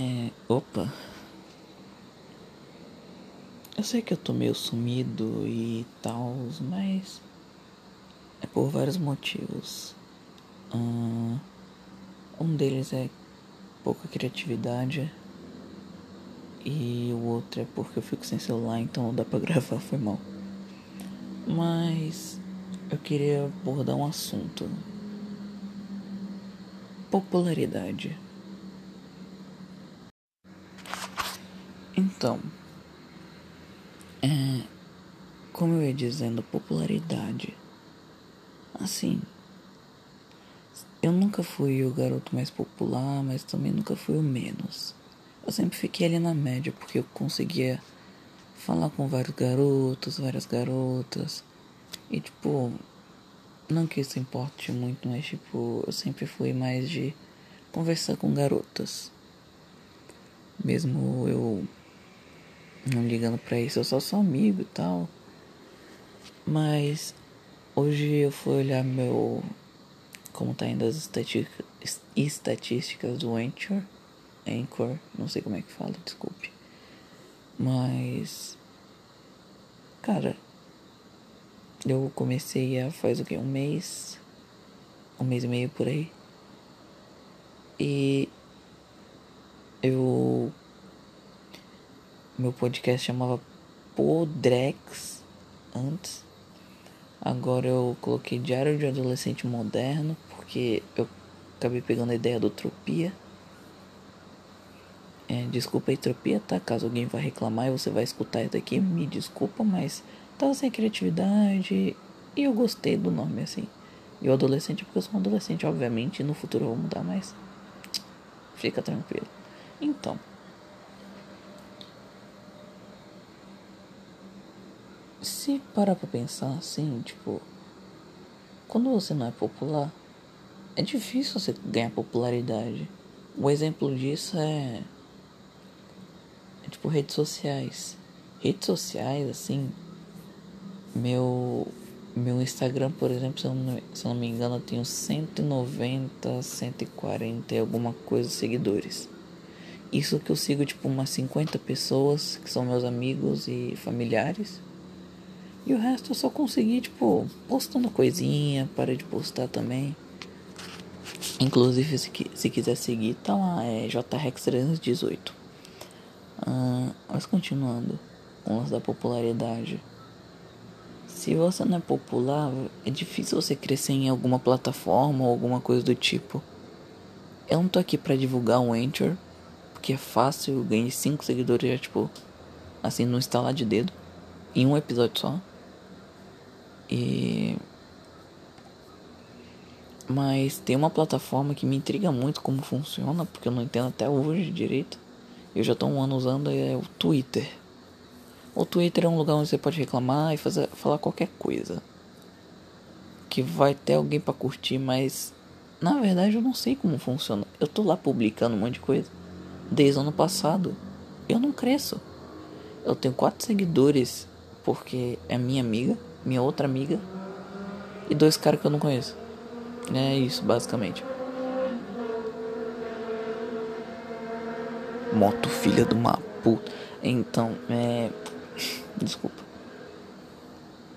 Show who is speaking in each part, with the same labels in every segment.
Speaker 1: É. Opa. Eu sei que eu tô meio sumido e tal, mas. É por vários motivos. Uh, um deles é pouca criatividade. E o outro é porque eu fico sem celular, então não dá pra gravar, foi mal. Mas eu queria abordar um assunto. Popularidade. Então, é, como eu ia dizendo, popularidade. Assim, eu nunca fui o garoto mais popular, mas também nunca fui o menos. Eu sempre fiquei ali na média porque eu conseguia falar com vários garotos, várias garotas. E tipo, não que isso importe muito, mas tipo, eu sempre fui mais de conversar com garotas. Mesmo eu não ligando pra isso, eu sou amigo e tal. Mas hoje eu fui olhar meu. Como tá indo as estatísticas, estatísticas do Anchor. Anchor, não sei como é que fala, desculpe. Mas. Cara, eu comecei a faz o que? Um mês. Um mês e meio por aí. E eu meu podcast chamava Podrex antes. Agora eu coloquei Diário de Adolescente Moderno, porque eu acabei pegando a ideia do Tropia. É, desculpa a Tropia, tá? Caso alguém vá reclamar e você vai escutar isso daqui, me desculpa, mas tava sem criatividade e eu gostei do nome assim. E o adolescente, porque eu sou um adolescente, obviamente, no futuro eu vou mudar, mas fica tranquilo. Então. Se parar pra pensar assim, tipo, quando você não é popular, é difícil você ganhar popularidade. O exemplo disso é, é tipo redes sociais. Redes sociais, assim, meu meu Instagram, por exemplo, se eu, não, se eu não me engano, eu tenho 190, 140 e alguma coisa seguidores. Isso que eu sigo tipo umas 50 pessoas que são meus amigos e familiares. E o resto eu só consegui, tipo, postando coisinha, parei de postar também. Inclusive, se, se quiser seguir, tá lá, é JREX318. Ah, mas continuando com os da popularidade. Se você não é popular, é difícil você crescer em alguma plataforma ou alguma coisa do tipo. Eu não tô aqui pra divulgar um Anchor, porque é fácil, eu ganhei 5 seguidores já, tipo, assim, no instalar de dedo, em um episódio só. E. Mas tem uma plataforma que me intriga muito como funciona, porque eu não entendo até hoje direito. Eu já estou um ano usando, é o Twitter. O Twitter é um lugar onde você pode reclamar e fazer, falar qualquer coisa. Que vai ter alguém para curtir, mas na verdade eu não sei como funciona. Eu tô lá publicando um monte de coisa desde o ano passado. Eu não cresço. Eu tenho quatro seguidores porque é minha amiga minha outra amiga e dois caras que eu não conheço. É isso, basicamente. Moto filha de uma puta. Então, é. Desculpa.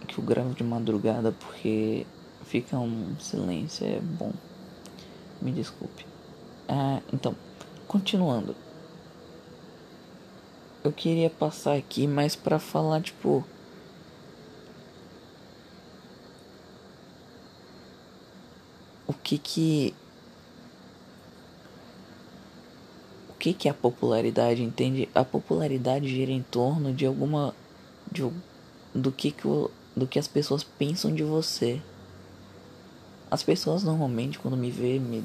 Speaker 1: Que eu gravo de madrugada porque fica um silêncio, é bom. Me desculpe. É, então, continuando. Eu queria passar aqui mais para falar, tipo que que o que que a popularidade, entende? A popularidade gira em torno de alguma de, do que que o, do que as pessoas pensam de você. As pessoas normalmente quando me vê, me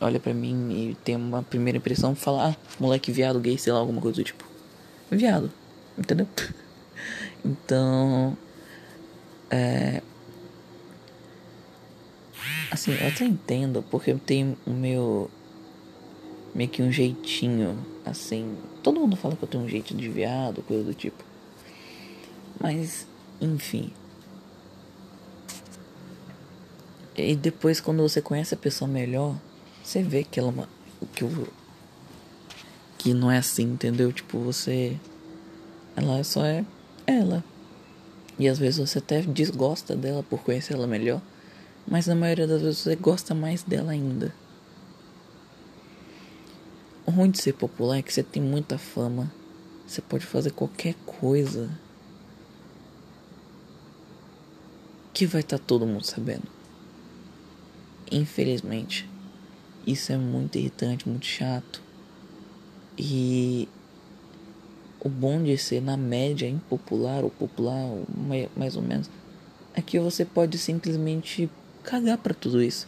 Speaker 1: olha para mim e tem uma primeira impressão, fala, ah, moleque viado, gay, sei lá, alguma coisa do tipo. Viado, entendeu? então, é, Assim, eu até entendo, porque eu tenho o meu. meio que um jeitinho, assim. Todo mundo fala que eu tenho um jeito de viado, coisa do tipo. Mas, enfim. E depois, quando você conhece a pessoa melhor, você vê que ela. que o. que não é assim, entendeu? Tipo, você. Ela só é ela. E às vezes você até desgosta dela por conhecer ela melhor. Mas na maioria das vezes você gosta mais dela ainda. O ruim de ser popular é que você tem muita fama. Você pode fazer qualquer coisa. Que vai estar tá todo mundo sabendo. Infelizmente. Isso é muito irritante, muito chato. E o bom de ser na média impopular ou popular, ou mais ou menos, é que você pode simplesmente cagar para tudo isso.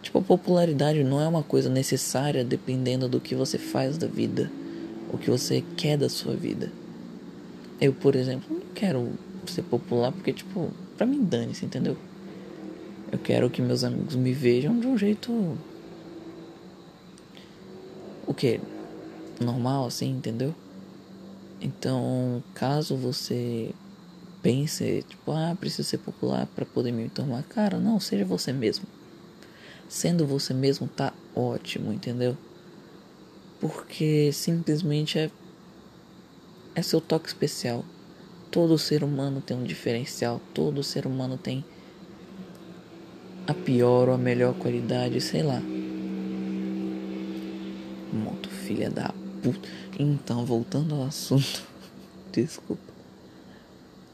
Speaker 1: Tipo, a popularidade não é uma coisa necessária dependendo do que você faz da vida, o que você quer da sua vida. Eu, por exemplo, não quero ser popular porque, tipo, pra mim dane-se, entendeu? Eu quero que meus amigos me vejam de um jeito. O que? Normal, assim, entendeu? Então, caso você pense, tipo, ah, preciso ser popular para poder me tomar, cara, não, seja você mesmo. Sendo você mesmo tá ótimo, entendeu? Porque simplesmente é é seu toque especial. Todo ser humano tem um diferencial, todo ser humano tem a pior ou a melhor qualidade, sei lá. Moto filha da puta. Então, voltando ao assunto. Desculpa.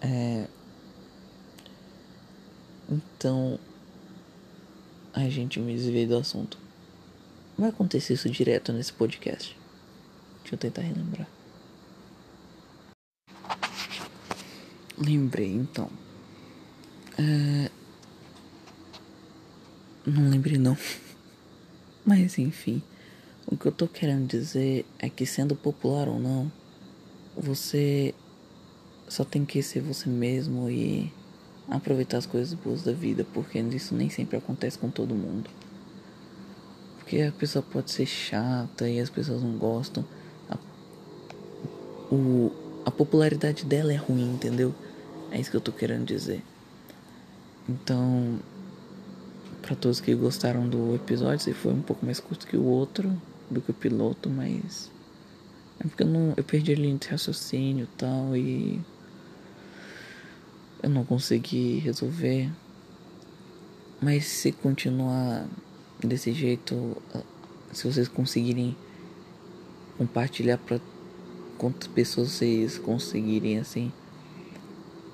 Speaker 1: É. Então. A gente me desviei do assunto. Vai acontecer isso direto nesse podcast. Deixa eu tentar relembrar. Lembrei então. É... Não lembrei não. Mas enfim. O que eu tô querendo dizer é que sendo popular ou não, você só tem que ser você mesmo e aproveitar as coisas boas da vida, porque isso nem sempre acontece com todo mundo. Porque a pessoa pode ser chata e as pessoas não gostam. A, o, a popularidade dela é ruim, entendeu? É isso que eu tô querendo dizer. Então, para todos que gostaram do episódio, se foi um pouco mais curto que o outro, do que o piloto, mas. É porque eu, não, eu perdi a linha de raciocínio e tal, e. Eu não consegui resolver. Mas se continuar desse jeito, se vocês conseguirem compartilhar para quantas pessoas vocês conseguirem assim,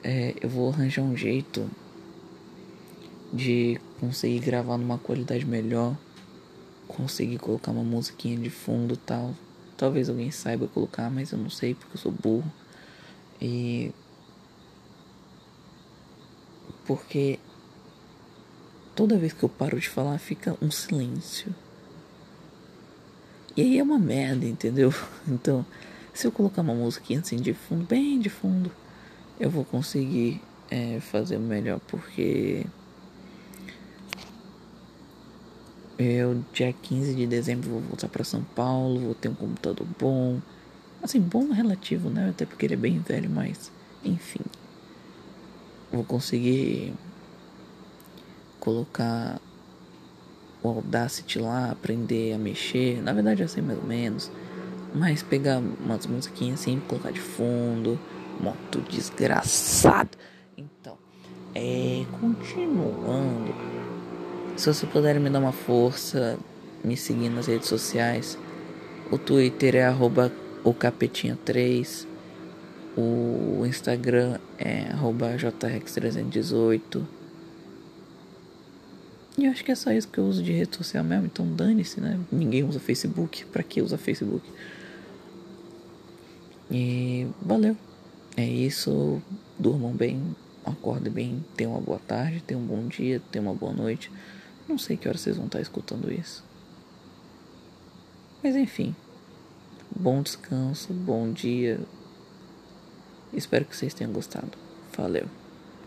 Speaker 1: é, eu vou arranjar um jeito de conseguir gravar numa qualidade melhor conseguir colocar uma musiquinha de fundo tal. Talvez alguém saiba colocar, mas eu não sei porque eu sou burro. E. Porque toda vez que eu paro de falar fica um silêncio. E aí é uma merda, entendeu? Então, se eu colocar uma musiquinha assim de fundo, bem de fundo, eu vou conseguir é, fazer melhor porque Eu, dia 15 de dezembro, vou voltar para São Paulo, vou ter um computador bom. Assim, bom relativo, né? Até porque ele é bem velho, mas enfim. Vou conseguir colocar o Audacity lá, aprender a mexer. Na verdade, sei mais ou menos. Mas pegar umas musiquinhas assim, colocar de fundo. Moto desgraçado. Então, é. Continuando. Se você puder me dar uma força, me seguir nas redes sociais. O Twitter é arroba o capetinha3. O Instagram é arroba jrex318. E eu acho que é só isso que eu uso de rede social mesmo. Então dane-se, né? Ninguém usa Facebook. Pra que usa Facebook? E valeu. É isso. Durmam bem. Acordem bem. Tenham uma boa tarde. Tenham um bom dia. Tenham uma boa noite. Não sei que hora vocês vão estar escutando isso. Mas enfim. Bom descanso, bom dia. Espero que vocês tenham gostado. Valeu.